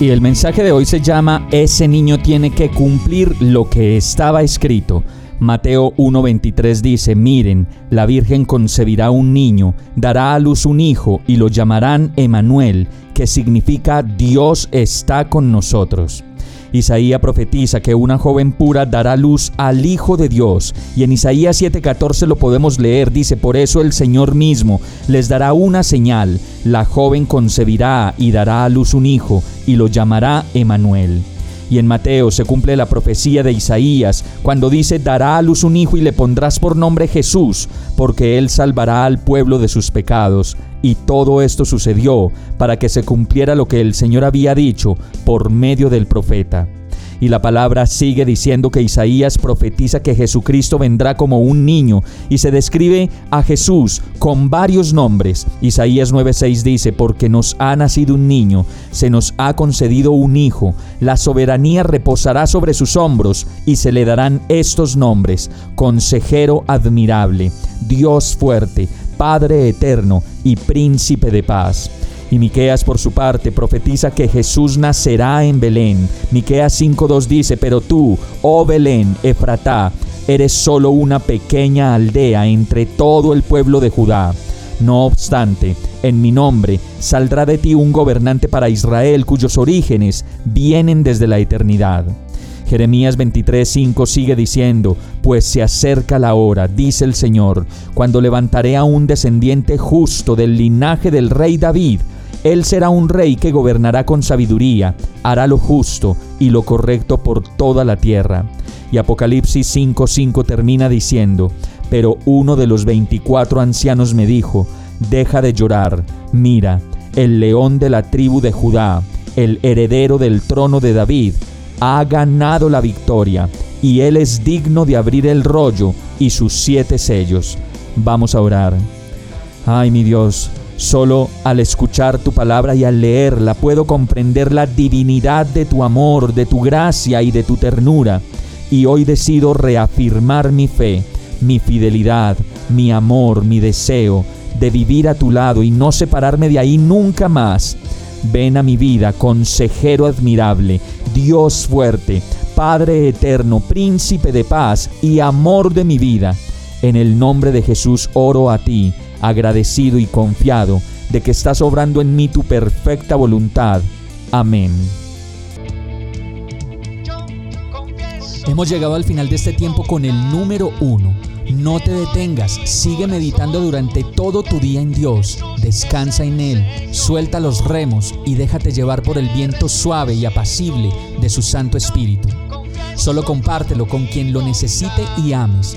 Y el mensaje de hoy se llama Ese niño tiene que cumplir lo que estaba escrito. Mateo 1:23 dice, miren, la Virgen concebirá un niño, dará a luz un hijo y lo llamarán Emanuel, que significa Dios está con nosotros. Isaías profetiza que una joven pura dará luz al Hijo de Dios. Y en Isaías 7:14 lo podemos leer. Dice, por eso el Señor mismo les dará una señal. La joven concebirá y dará a luz un hijo y lo llamará Emanuel. Y en Mateo se cumple la profecía de Isaías, cuando dice, dará a luz un hijo y le pondrás por nombre Jesús, porque él salvará al pueblo de sus pecados. Y todo esto sucedió para que se cumpliera lo que el Señor había dicho por medio del profeta. Y la palabra sigue diciendo que Isaías profetiza que Jesucristo vendrá como un niño y se describe a Jesús con varios nombres. Isaías 9:6 dice, porque nos ha nacido un niño, se nos ha concedido un hijo, la soberanía reposará sobre sus hombros y se le darán estos nombres, consejero admirable, Dios fuerte, Padre eterno y príncipe de paz. Y Miqueas por su parte profetiza que Jesús nacerá en Belén. Miqueas 5:2 dice, "Pero tú, oh Belén, Efratá, eres solo una pequeña aldea entre todo el pueblo de Judá. No obstante, en mi nombre saldrá de ti un gobernante para Israel cuyos orígenes vienen desde la eternidad." Jeremías 23:5 sigue diciendo, Pues se acerca la hora, dice el Señor, cuando levantaré a un descendiente justo del linaje del rey David, él será un rey que gobernará con sabiduría, hará lo justo y lo correcto por toda la tierra. Y Apocalipsis 5:5 termina diciendo, pero uno de los veinticuatro ancianos me dijo, deja de llorar, mira, el león de la tribu de Judá, el heredero del trono de David, ha ganado la victoria, y él es digno de abrir el rollo y sus siete sellos. Vamos a orar. Ay, mi Dios, Solo al escuchar tu palabra y al leerla puedo comprender la divinidad de tu amor, de tu gracia y de tu ternura. Y hoy decido reafirmar mi fe, mi fidelidad, mi amor, mi deseo de vivir a tu lado y no separarme de ahí nunca más. Ven a mi vida, consejero admirable, Dios fuerte, Padre eterno, príncipe de paz y amor de mi vida. En el nombre de Jesús oro a ti agradecido y confiado de que estás obrando en mí tu perfecta voluntad. Amén. Hemos llegado al final de este tiempo con el número uno. No te detengas, sigue meditando durante todo tu día en Dios, descansa en Él, suelta los remos y déjate llevar por el viento suave y apacible de su Santo Espíritu. Solo compártelo con quien lo necesite y ames